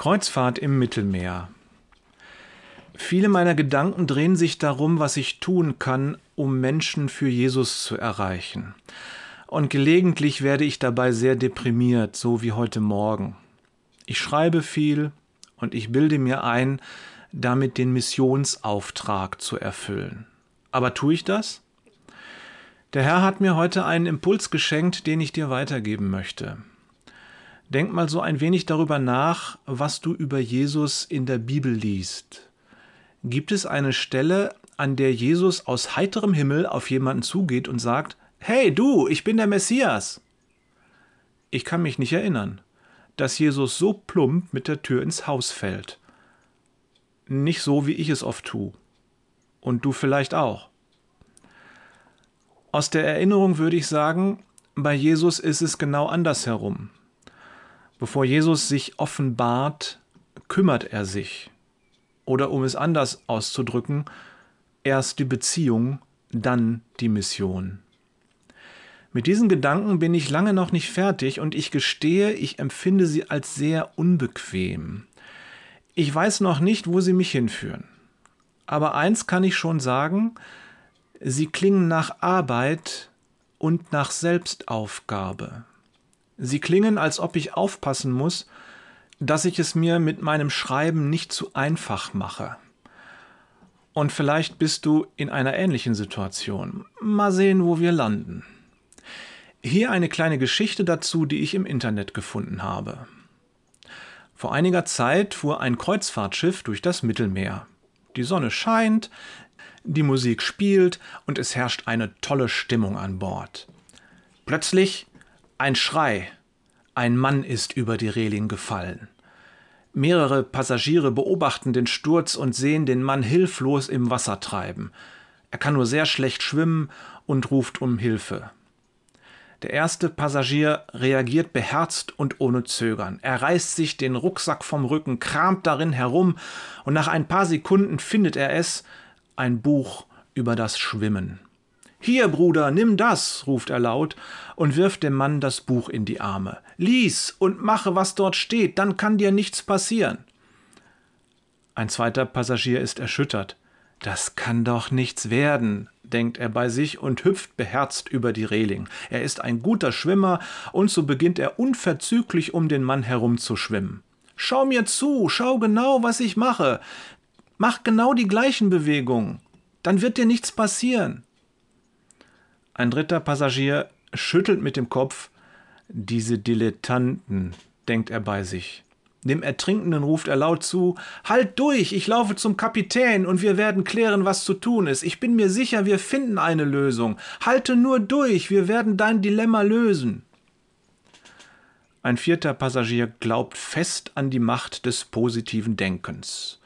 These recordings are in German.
Kreuzfahrt im Mittelmeer. Viele meiner Gedanken drehen sich darum, was ich tun kann, um Menschen für Jesus zu erreichen. Und gelegentlich werde ich dabei sehr deprimiert, so wie heute Morgen. Ich schreibe viel und ich bilde mir ein, damit den Missionsauftrag zu erfüllen. Aber tue ich das? Der Herr hat mir heute einen Impuls geschenkt, den ich dir weitergeben möchte. Denk mal so ein wenig darüber nach, was du über Jesus in der Bibel liest. Gibt es eine Stelle, an der Jesus aus heiterem Himmel auf jemanden zugeht und sagt, Hey du, ich bin der Messias? Ich kann mich nicht erinnern, dass Jesus so plump mit der Tür ins Haus fällt. Nicht so, wie ich es oft tue. Und du vielleicht auch. Aus der Erinnerung würde ich sagen, bei Jesus ist es genau andersherum. Bevor Jesus sich offenbart, kümmert er sich. Oder um es anders auszudrücken, erst die Beziehung, dann die Mission. Mit diesen Gedanken bin ich lange noch nicht fertig und ich gestehe, ich empfinde sie als sehr unbequem. Ich weiß noch nicht, wo sie mich hinführen. Aber eins kann ich schon sagen, sie klingen nach Arbeit und nach Selbstaufgabe. Sie klingen, als ob ich aufpassen muss, dass ich es mir mit meinem Schreiben nicht zu einfach mache. Und vielleicht bist du in einer ähnlichen Situation. Mal sehen, wo wir landen. Hier eine kleine Geschichte dazu, die ich im Internet gefunden habe. Vor einiger Zeit fuhr ein Kreuzfahrtschiff durch das Mittelmeer. Die Sonne scheint, die Musik spielt und es herrscht eine tolle Stimmung an Bord. Plötzlich ein Schrei. Ein Mann ist über die Reling gefallen. Mehrere Passagiere beobachten den Sturz und sehen den Mann hilflos im Wasser treiben. Er kann nur sehr schlecht schwimmen und ruft um Hilfe. Der erste Passagier reagiert beherzt und ohne Zögern. Er reißt sich den Rucksack vom Rücken, kramt darin herum und nach ein paar Sekunden findet er es, ein Buch über das Schwimmen. Hier, Bruder, nimm das, ruft er laut und wirft dem Mann das Buch in die Arme. Lies und mache, was dort steht, dann kann dir nichts passieren. Ein zweiter Passagier ist erschüttert. Das kann doch nichts werden, denkt er bei sich und hüpft beherzt über die Reling. Er ist ein guter Schwimmer, und so beginnt er unverzüglich um den Mann herumzuschwimmen. Schau mir zu, schau genau, was ich mache. Mach genau die gleichen Bewegungen. Dann wird dir nichts passieren. Ein dritter Passagier schüttelt mit dem Kopf. Diese Dilettanten, denkt er bei sich. Dem Ertrinkenden ruft er laut zu Halt durch, ich laufe zum Kapitän und wir werden klären, was zu tun ist. Ich bin mir sicher, wir finden eine Lösung. Halte nur durch, wir werden dein Dilemma lösen. Ein vierter Passagier glaubt fest an die Macht des positiven Denkens.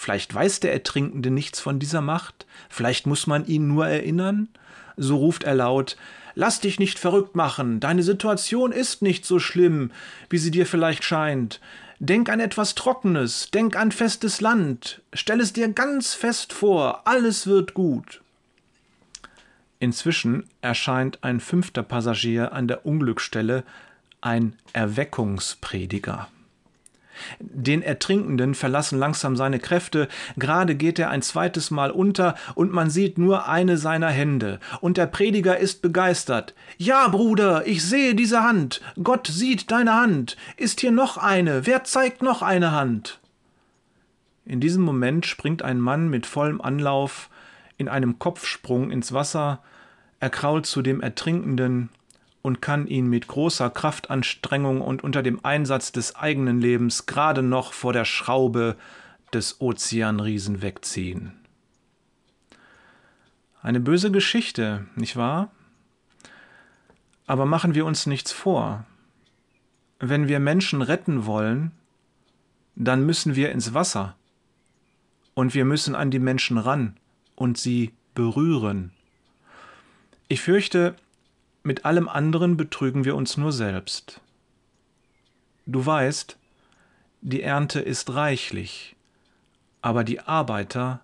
Vielleicht weiß der Ertrinkende nichts von dieser Macht, vielleicht muss man ihn nur erinnern, so ruft er laut Lass dich nicht verrückt machen, deine Situation ist nicht so schlimm, wie sie dir vielleicht scheint. Denk an etwas Trockenes, denk an festes Land, stell es dir ganz fest vor, alles wird gut. Inzwischen erscheint ein fünfter Passagier an der Unglücksstelle, ein Erweckungsprediger. Den Ertrinkenden verlassen langsam seine Kräfte, gerade geht er ein zweites Mal unter, und man sieht nur eine seiner Hände, und der Prediger ist begeistert. Ja, Bruder, ich sehe diese Hand, Gott sieht deine Hand. Ist hier noch eine? Wer zeigt noch eine Hand? In diesem Moment springt ein Mann mit vollem Anlauf in einem Kopfsprung ins Wasser, er krault zu dem Ertrinkenden, und kann ihn mit großer Kraftanstrengung und unter dem Einsatz des eigenen Lebens gerade noch vor der Schraube des Ozeanriesen wegziehen. Eine böse Geschichte, nicht wahr? Aber machen wir uns nichts vor. Wenn wir Menschen retten wollen, dann müssen wir ins Wasser und wir müssen an die Menschen ran und sie berühren. Ich fürchte, mit allem anderen betrügen wir uns nur selbst. Du weißt, die Ernte ist reichlich, aber die Arbeiter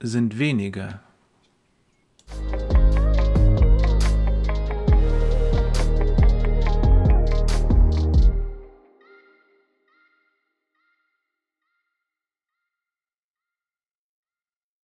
sind wenige.